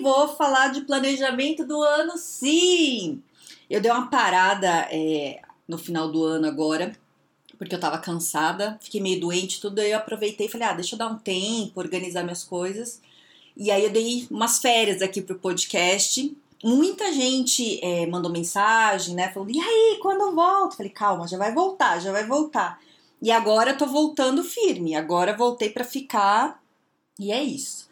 vou falar de planejamento do ano, sim! Eu dei uma parada é, no final do ano agora, porque eu tava cansada, fiquei meio doente, tudo, aí eu aproveitei e falei, ah, deixa eu dar um tempo, organizar minhas coisas. E aí eu dei umas férias aqui pro podcast. Muita gente é, mandou mensagem, né? Falando, e aí, quando eu volto? Falei, calma, já vai voltar, já vai voltar. E agora eu tô voltando firme. Agora voltei para ficar. E é isso.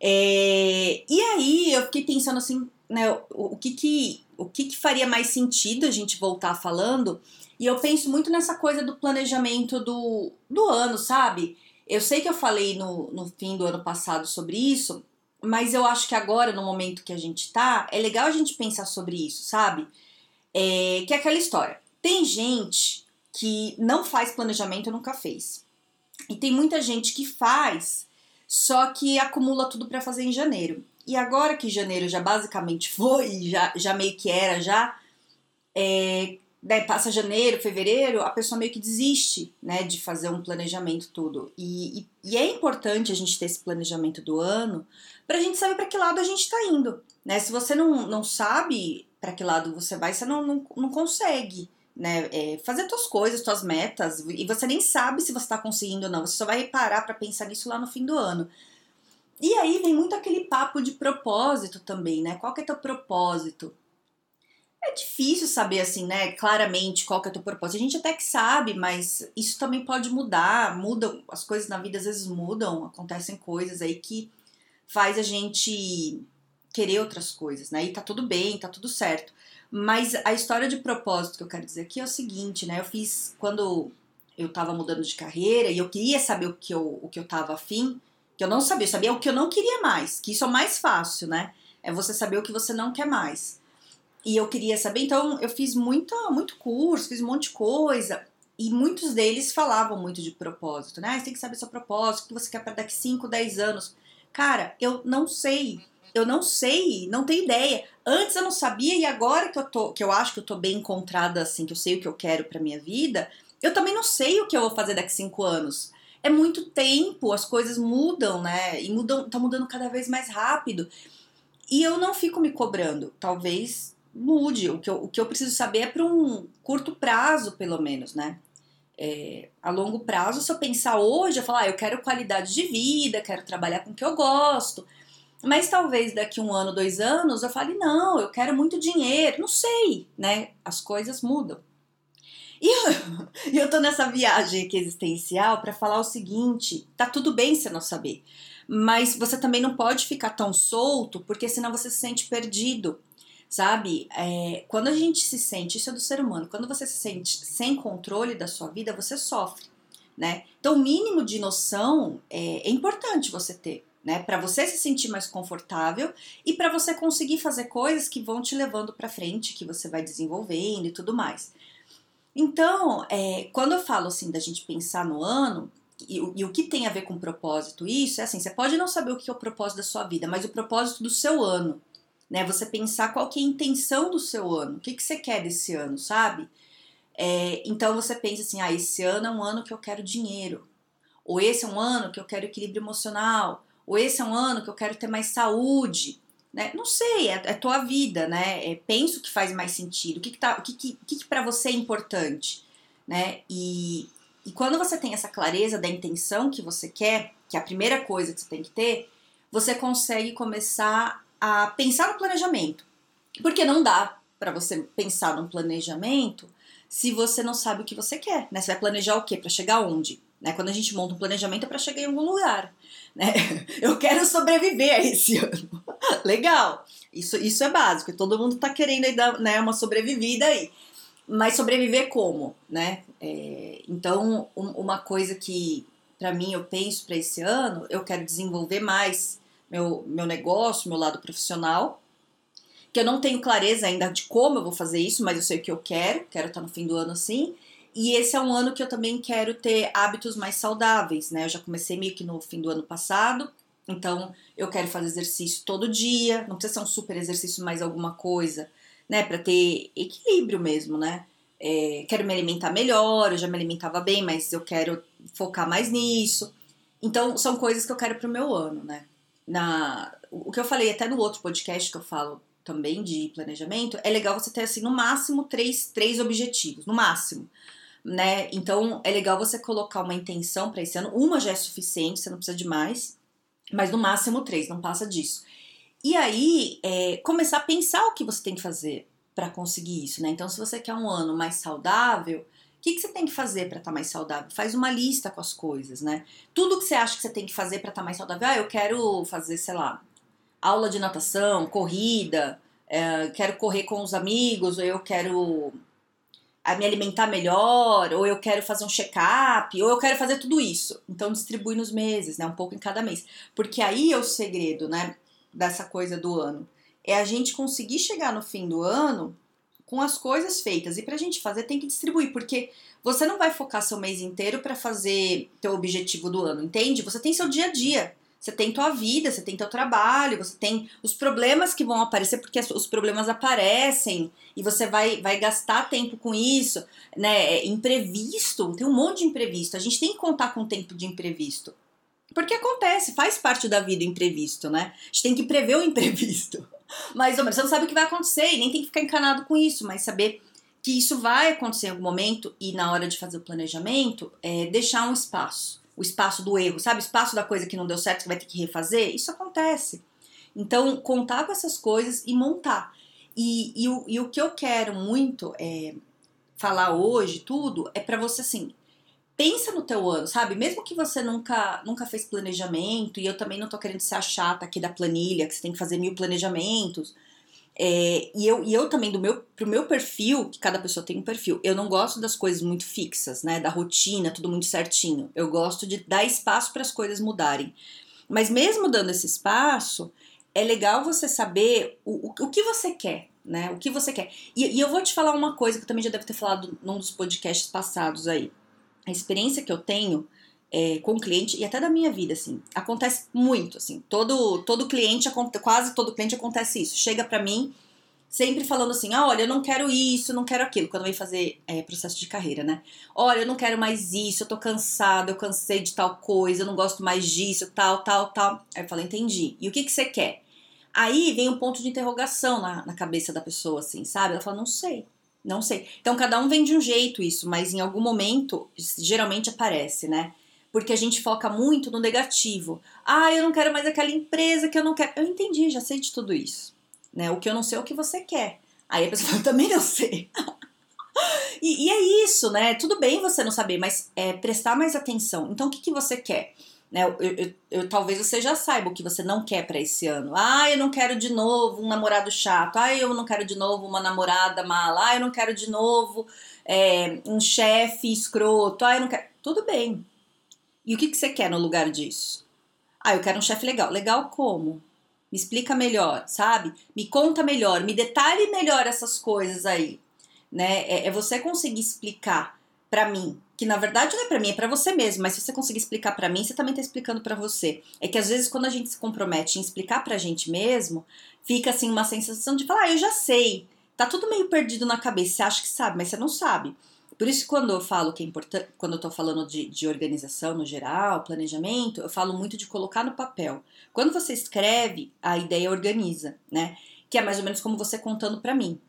É, e aí eu fiquei pensando assim, né? O, o que que o que, que faria mais sentido a gente voltar falando? E eu penso muito nessa coisa do planejamento do, do ano, sabe? Eu sei que eu falei no, no fim do ano passado sobre isso, mas eu acho que agora, no momento que a gente tá, é legal a gente pensar sobre isso, sabe? É, que é aquela história. Tem gente que não faz planejamento nunca fez. E tem muita gente que faz, só que acumula tudo para fazer em janeiro. E agora que janeiro já basicamente foi, já, já meio que era, já é, daí passa janeiro, fevereiro, a pessoa meio que desiste, né, de fazer um planejamento tudo. E, e, e é importante a gente ter esse planejamento do ano para a gente saber para que lado a gente está indo, né? Se você não, não sabe para que lado você vai, você não, não, não consegue, né, é, fazer suas coisas, suas metas, e você nem sabe se você está conseguindo ou não. Você só vai parar para pensar nisso lá no fim do ano. E aí vem muito aquele papo de propósito também, né? Qual que é teu propósito? É difícil saber assim, né, claramente qual que é teu propósito. A gente até que sabe, mas isso também pode mudar, mudam, as coisas na vida às vezes mudam, acontecem coisas aí que faz a gente querer outras coisas, né? E tá tudo bem, tá tudo certo. Mas a história de propósito que eu quero dizer aqui é o seguinte, né? Eu fiz quando eu tava mudando de carreira e eu queria saber o que eu, o que eu tava afim, que eu não sabia, eu sabia o que eu não queria mais, que isso é o mais fácil, né? É você saber o que você não quer mais. E eu queria saber, então eu fiz muito, muito curso, fiz um monte de coisa. E muitos deles falavam muito de propósito, né? Ah, você tem que saber seu propósito, o que você quer para daqui 5, 10 anos. Cara, eu não sei. Eu não sei, não tenho ideia. Antes eu não sabia e agora que eu tô, que eu acho que eu tô bem encontrada assim, que eu sei o que eu quero para minha vida, eu também não sei o que eu vou fazer daqui cinco anos. É muito tempo, as coisas mudam, né? E mudam, tá mudando cada vez mais rápido. E eu não fico me cobrando. Talvez mude. O que eu, o que eu preciso saber é para um curto prazo, pelo menos, né? É, a longo prazo, se eu pensar hoje, eu falar, ah, eu quero qualidade de vida, quero trabalhar com o que eu gosto. Mas talvez daqui um ano, dois anos, eu fale, não, eu quero muito dinheiro. Não sei, né? As coisas mudam. E eu, eu tô nessa viagem aqui existencial para falar o seguinte: tá tudo bem você não saber, mas você também não pode ficar tão solto, porque senão você se sente perdido sabe? É, quando a gente se sente, isso é do ser humano, quando você se sente sem controle da sua vida, você sofre, né? Então, o mínimo de noção é, é importante você ter, né? Para você se sentir mais confortável e para você conseguir fazer coisas que vão te levando para frente, que você vai desenvolvendo e tudo mais. Então, é, quando eu falo assim da gente pensar no ano, e, e, o que tem a ver com propósito, isso é assim: você pode não saber o que é o propósito da sua vida, mas o propósito do seu ano né? Você pensar qual que é a intenção do seu ano, o que, que você quer desse ano, sabe? É, então você pensa assim, ah, esse ano é um ano que eu quero dinheiro, ou esse é um ano que eu quero equilíbrio emocional, ou esse é um ano que eu quero ter mais saúde, né? Não sei, é, é tua vida, né? É, penso que faz mais sentido, o que, que, tá, o que, que, que, que para você é importante, né? E, e quando você tem essa clareza da intenção que você quer, que é a primeira coisa que você tem que ter, você consegue começar a pensar no planejamento. Porque não dá para você pensar num planejamento se você não sabe o que você quer, né? Você vai planejar o quê? Para chegar onde? Né? Quando a gente monta um planejamento é para chegar em algum lugar, né? Eu quero sobreviver a esse ano. Legal. Isso, isso é básico. Todo mundo tá querendo dar né, uma sobrevivida aí. Mas sobreviver como, né? É, então, um, uma coisa que para mim eu penso para esse ano, eu quero desenvolver mais meu, meu negócio, meu lado profissional. que eu não tenho clareza ainda de como eu vou fazer isso, mas eu sei o que eu quero, quero estar no fim do ano assim. E esse é um ano que eu também quero ter hábitos mais saudáveis, né? Eu já comecei meio que no fim do ano passado, então eu quero fazer exercício todo dia, não precisa ser um super exercício, mais alguma coisa, né? Para ter equilíbrio mesmo, né? É, quero me alimentar melhor, eu já me alimentava bem, mas eu quero focar mais nisso. Então, são coisas que eu quero pro meu ano, né? Na, o que eu falei até no outro podcast que eu falo também de planejamento, é legal você ter, assim, no máximo três, três objetivos, no máximo. Né? Então, é legal você colocar uma intenção para esse ano. Uma já é suficiente, você não precisa de mais, mas no máximo três, não passa disso. E aí, é, começar a pensar o que você tem que fazer para conseguir isso, né? Então, se você quer um ano mais saudável, o que, que você tem que fazer para estar tá mais saudável? Faz uma lista com as coisas, né? Tudo que você acha que você tem que fazer para estar tá mais saudável. Ah, eu quero fazer, sei lá, aula de natação, corrida, é, quero correr com os amigos, ou eu quero a me alimentar melhor, ou eu quero fazer um check-up, ou eu quero fazer tudo isso. Então distribui nos meses, né? Um pouco em cada mês. Porque aí é o segredo, né? Dessa coisa do ano. É a gente conseguir chegar no fim do ano com as coisas feitas. E pra gente fazer tem que distribuir, porque você não vai focar seu mês inteiro para fazer teu objetivo do ano, entende? Você tem seu dia a dia. Você tem tua vida, você tem teu trabalho, você tem os problemas que vão aparecer, porque os problemas aparecem e você vai, vai gastar tempo com isso, né? É imprevisto, tem um monte de imprevisto. A gente tem que contar com o tempo de imprevisto. Porque acontece, faz parte da vida o imprevisto, né? A gente tem que prever o imprevisto. Mais ou menos. Você não sabe o que vai acontecer e nem tem que ficar encanado com isso, mas saber que isso vai acontecer em algum momento e na hora de fazer o planejamento, é deixar um espaço o espaço do erro, sabe? O espaço da coisa que não deu certo, que vai ter que refazer. Isso acontece. Então, contar com essas coisas e montar. E, e, o, e o que eu quero muito é, falar hoje, tudo, é para você assim. Pensa no teu ano, sabe? Mesmo que você nunca, nunca fez planejamento, e eu também não tô querendo ser a chata aqui da planilha, que você tem que fazer mil planejamentos. É, e, eu, e eu também, do meu, pro meu perfil, que cada pessoa tem um perfil, eu não gosto das coisas muito fixas, né? Da rotina, tudo muito certinho. Eu gosto de dar espaço para as coisas mudarem. Mas mesmo dando esse espaço, é legal você saber o, o, o que você quer, né? O que você quer. E, e, eu vou te falar uma coisa que eu também já deve ter falado num dos podcasts passados aí. A experiência que eu tenho é, com o cliente e até da minha vida, assim. Acontece muito, assim. Todo, todo cliente, quase todo cliente acontece isso. Chega para mim sempre falando assim: ah, olha, eu não quero isso, não quero aquilo, quando vem fazer é, processo de carreira, né? Olha, eu não quero mais isso, eu tô cansado, eu cansei de tal coisa, eu não gosto mais disso, tal, tal, tal. Aí eu falo: entendi. E o que, que você quer? Aí vem um ponto de interrogação na, na cabeça da pessoa, assim, sabe? Ela fala: não sei. Não sei. Então, cada um vem de um jeito isso, mas em algum momento, geralmente aparece, né? Porque a gente foca muito no negativo. Ah, eu não quero mais aquela empresa que eu não quero. Eu entendi, já sei de tudo isso. Né? O que eu não sei é o que você quer. Aí a pessoa fala, também não sei. e, e, é isso, né? Tudo bem você não saber, mas é prestar mais atenção. Então, o que, que você quer? Né, eu, eu, eu, talvez você já saiba o que você não quer para esse ano. Ah, eu não quero de novo um namorado chato. Ah, eu não quero de novo uma namorada mala. Ah, eu não quero de novo é, um chefe escroto. Ah, eu não quero. Tudo bem, e o que, que você quer no lugar disso? Ah, eu quero um chefe legal. Legal como? Me explica melhor, sabe? Me conta melhor, me detalhe melhor essas coisas aí. Né? É, é você conseguir explicar para mim, que na verdade não é para mim, é para você mesmo, mas se você conseguir explicar para mim, você também tá explicando para você. É que às vezes quando a gente se compromete em explicar pra gente mesmo, fica assim uma sensação de falar, ah, eu já sei. Tá tudo meio perdido na cabeça, você acha que sabe, mas você não sabe. Por isso, quando eu falo que é importante, quando eu estou falando de, de organização no geral, planejamento, eu falo muito de colocar no papel. Quando você escreve, a ideia organiza, né? Que é mais ou menos como você contando para mim.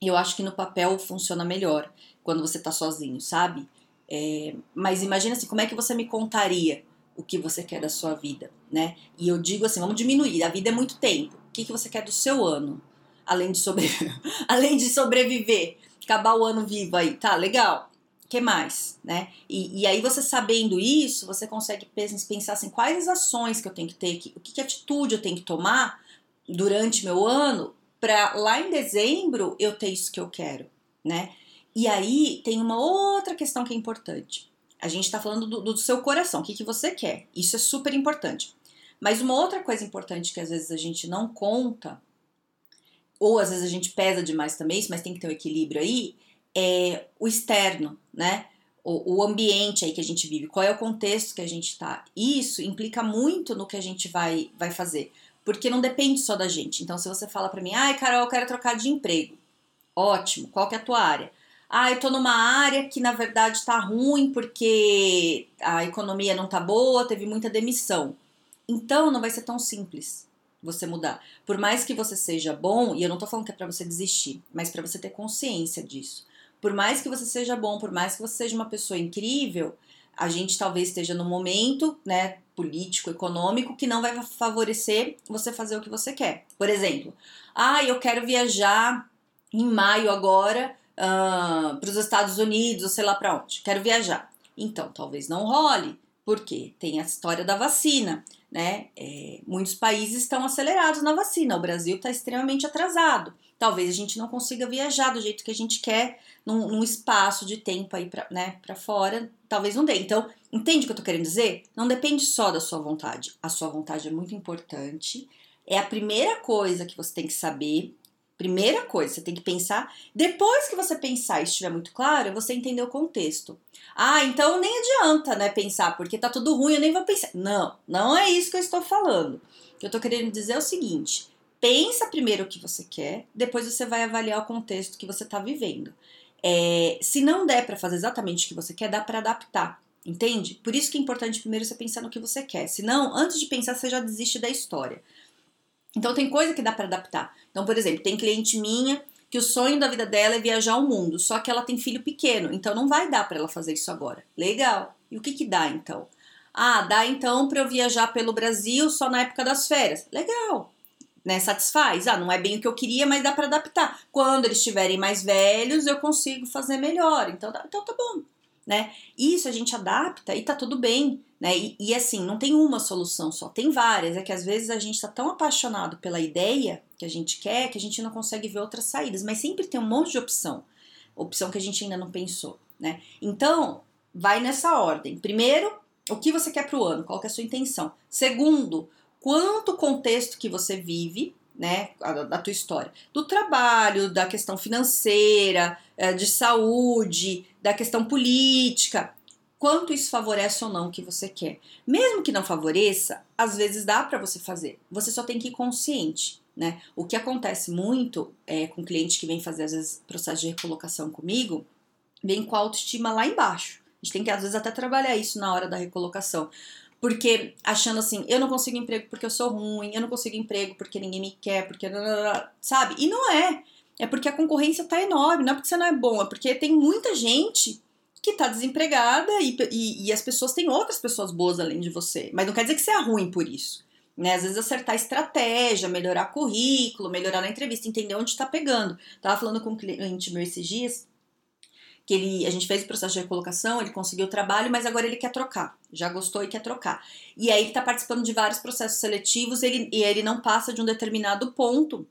Eu acho que no papel funciona melhor quando você está sozinho, sabe? É, mas imagina assim, como é que você me contaria o que você quer da sua vida, né? E eu digo assim, vamos diminuir, a vida é muito tempo. O que, que você quer do seu ano? Além de, sobre... Além de sobreviver, acabar o ano vivo aí, tá, legal. Que mais, né? E, e aí você sabendo isso, você consegue pensar assim, quais as ações que eu tenho que ter, que, o que, que atitude eu tenho que tomar durante meu ano para lá em dezembro eu ter isso que eu quero, né? E aí tem uma outra questão que é importante. A gente está falando do, do, seu coração, o que, que você quer. Isso é super importante. Mas uma outra coisa importante que às vezes a gente não conta ou às vezes a gente pesa demais também, mas tem que ter um equilíbrio aí, é o externo, né? O, o ambiente aí que a gente vive, qual é o contexto que a gente está. Isso implica muito no que a gente vai, vai fazer, porque não depende só da gente. Então, se você fala para mim, ai, Carol, eu quero trocar de emprego, ótimo, qual que é a tua área? Ah, eu tô numa área que na verdade tá ruim porque a economia não tá boa, teve muita demissão. Então não vai ser tão simples você mudar. Por mais que você seja bom, e eu não tô falando que é para você desistir, mas para você ter consciência disso. Por mais que você seja bom, por mais que você seja uma pessoa incrível, a gente talvez esteja no momento, né, político, econômico, que não vai favorecer você fazer o que você quer. Por exemplo, ah, eu quero viajar em maio agora uh, para os Estados Unidos, ou sei lá para onde. Quero viajar. Então, talvez não role, porque tem a história da vacina né? É, muitos países estão acelerados na vacina, o Brasil está extremamente atrasado. Talvez a gente não consiga viajar do jeito que a gente quer num, num espaço de tempo aí para né, fora, talvez não dê. Então, entende o que eu estou querendo dizer? Não depende só da sua vontade. A sua vontade é muito importante. É a primeira coisa que você tem que saber Primeira coisa, você tem que pensar. Depois que você pensar e estiver muito claro, você entender o contexto. Ah, então nem adianta, né, pensar, porque tá tudo ruim, eu nem vou pensar. Não, não é isso que eu estou falando. O que eu tô querendo dizer é o seguinte: pensa primeiro o que você quer, depois você vai avaliar o contexto que você tá vivendo. É, se não der para fazer exatamente o que você quer, dá para adaptar. Entende? Por isso que é importante primeiro você pensar no que você quer. Senão, antes de pensar, você já desiste da história. Então tem coisa que dá para adaptar. Então, por exemplo, tem cliente minha que o sonho da vida dela é viajar ao mundo, só que ela tem filho pequeno, então não vai dar para ela fazer isso agora. Legal. E o que que dá então? Ah, dá então para eu viajar pelo Brasil só na época das férias. Legal. Né, satisfaz. Ah, não é bem o que eu queria, mas dá para adaptar. Quando eles estiverem mais velhos, eu consigo fazer melhor. Então, então tá bom né? Isso a gente adapta e tá tudo bem, né? E, e, assim, não tem uma solução só, tem várias. É que às vezes a gente tá tão apaixonado pela ideia que a gente quer que a gente não consegue ver outras saídas, mas sempre tem um monte de opção, opção que a gente ainda não pensou, né? Então, vai nessa ordem. Primeiro, o que você quer pro ano, qual que é a sua intenção. Segundo, quanto contexto que você vive, né, da tua história, do trabalho, da questão financeira, eh, de saúde, da questão política, quanto isso favorece ou não o que você quer. Mesmo que não favoreça, às vezes dá para você fazer. Você só tem que ir consciente, né? O que acontece muito é, com cliente que vem fazer às vezes processo de recolocação comigo, vem com a autoestima lá embaixo. A gente tem que às vezes até trabalhar isso na hora da recolocação. Porque achando assim, eu não consigo emprego porque eu sou ruim, eu não consigo emprego porque ninguém me quer, porque. Sabe? E não é. É porque a concorrência tá enorme, não é porque você não é bom, é porque tem muita gente que tá desempregada e, e, e as pessoas têm outras pessoas boas além de você. Mas não quer dizer que você é ruim por isso. Né? Às vezes acertar estratégia, melhorar currículo, melhorar na entrevista, entender onde está pegando. Tava falando com um cliente meu esses dias que ele, a gente fez o processo de recolocação, ele conseguiu o trabalho, mas agora ele quer trocar. Já gostou e quer trocar. E aí ele está participando de vários processos seletivos ele, e ele não passa de um determinado ponto.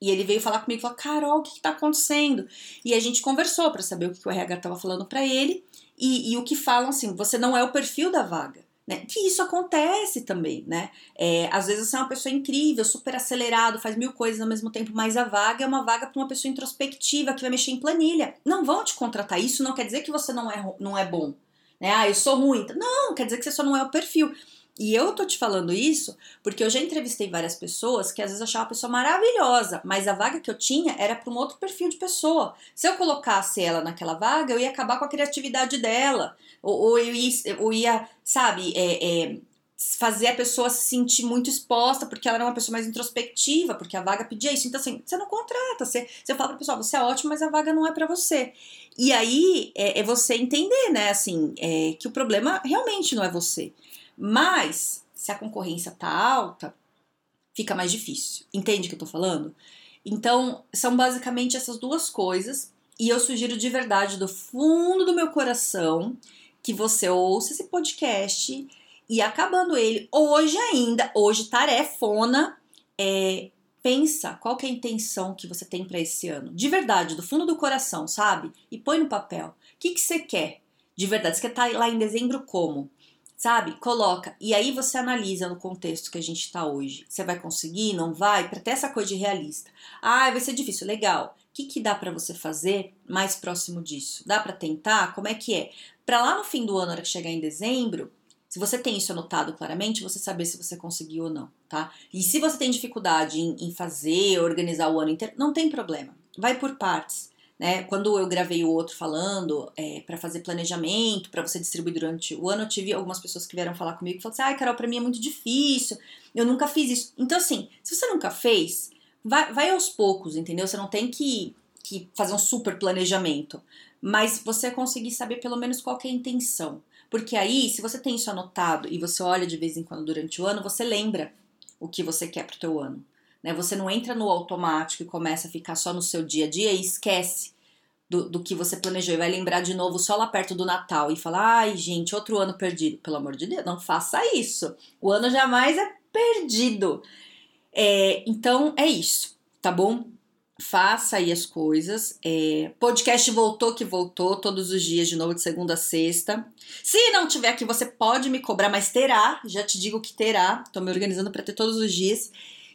E ele veio falar comigo falou: Carol, o que está acontecendo? E a gente conversou para saber o que o RH estava falando para ele e, e o que falam assim: você não é o perfil da vaga. Né? Que isso acontece também, né? É, às vezes você é uma pessoa incrível, super acelerado, faz mil coisas ao mesmo tempo, mas a vaga é uma vaga para uma pessoa introspectiva que vai mexer em planilha. Não vão te contratar. Isso não quer dizer que você não é, não é bom. Né? Ah, eu sou ruim. Não, quer dizer que você só não é o perfil. E eu tô te falando isso porque eu já entrevistei várias pessoas que às vezes achavam a pessoa maravilhosa, mas a vaga que eu tinha era para um outro perfil de pessoa. Se eu colocasse ela naquela vaga, eu ia acabar com a criatividade dela, ou, ou eu, ia, eu ia, sabe, é, é, fazer a pessoa se sentir muito exposta porque ela era uma pessoa mais introspectiva, porque a vaga pedia isso. Então, assim, você não contrata, você, você fala pra pessoa, você é ótimo, mas a vaga não é para você. E aí é, é, você entender, né, assim, é, que o problema realmente não é você. Mas, se a concorrência tá alta, fica mais difícil. Entende o que eu tô falando? Então, são basicamente essas duas coisas. E eu sugiro de verdade, do fundo do meu coração, que você ouça esse podcast e acabando ele hoje ainda, hoje tarefona, é, pensa qual que é a intenção que você tem para esse ano. De verdade, do fundo do coração, sabe? E põe no papel. O que, que você quer? De verdade, você quer estar tá lá em dezembro como? Sabe? Coloca. E aí você analisa no contexto que a gente está hoje. Você vai conseguir? Não vai? Para ter essa coisa de realista. Ah, vai ser difícil. Legal. O que, que dá para você fazer mais próximo disso? Dá para tentar? Como é que é? Para lá no fim do ano, na hora que chegar em dezembro, se você tem isso anotado claramente, você saber se você conseguiu ou não, tá? E se você tem dificuldade em, em fazer, organizar o ano inteiro, não tem problema. Vai por partes. Né? Quando eu gravei o outro falando é, para fazer planejamento, para você distribuir durante o ano, eu tive algumas pessoas que vieram falar comigo e falaram assim: ai, Carol, para mim é muito difícil, eu nunca fiz isso. Então, assim, se você nunca fez, vai, vai aos poucos, entendeu? Você não tem que, que fazer um super planejamento, mas você conseguir saber pelo menos qual é a intenção. Porque aí, se você tem isso anotado e você olha de vez em quando durante o ano, você lembra o que você quer pro teu ano. Né? Você não entra no automático e começa a ficar só no seu dia a dia e esquece do, do que você planejou e vai lembrar de novo só lá perto do Natal e falar: ai, gente, outro ano perdido. Pelo amor de Deus, não faça isso. O ano jamais é perdido. É, então é isso, tá bom? Faça aí as coisas. É, podcast voltou que voltou todos os dias, de novo, de segunda a sexta. Se não tiver aqui, você pode me cobrar, mas terá. Já te digo que terá. Tô me organizando para ter todos os dias.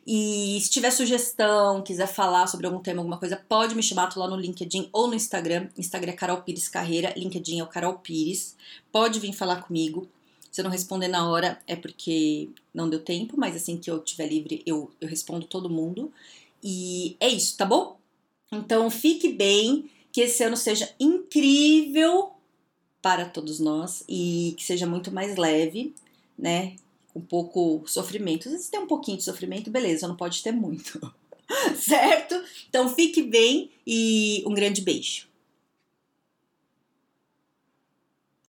E se tiver sugestão, quiser falar sobre algum tema, alguma coisa, pode me chamar, tô lá no LinkedIn ou no Instagram. Instagram é Carol Pires Carreira, LinkedIn é o Carol Pires. Pode vir falar comigo. Se eu não responder na hora é porque não deu tempo, mas assim que eu tiver livre, eu, eu respondo todo mundo. E é isso, tá bom? Então fique bem, que esse ano seja incrível para todos nós e que seja muito mais leve, né? Um pouco sofrimento. Vezes tem um pouquinho de sofrimento, beleza, não pode ter muito. certo? Então fique bem e um grande beijo.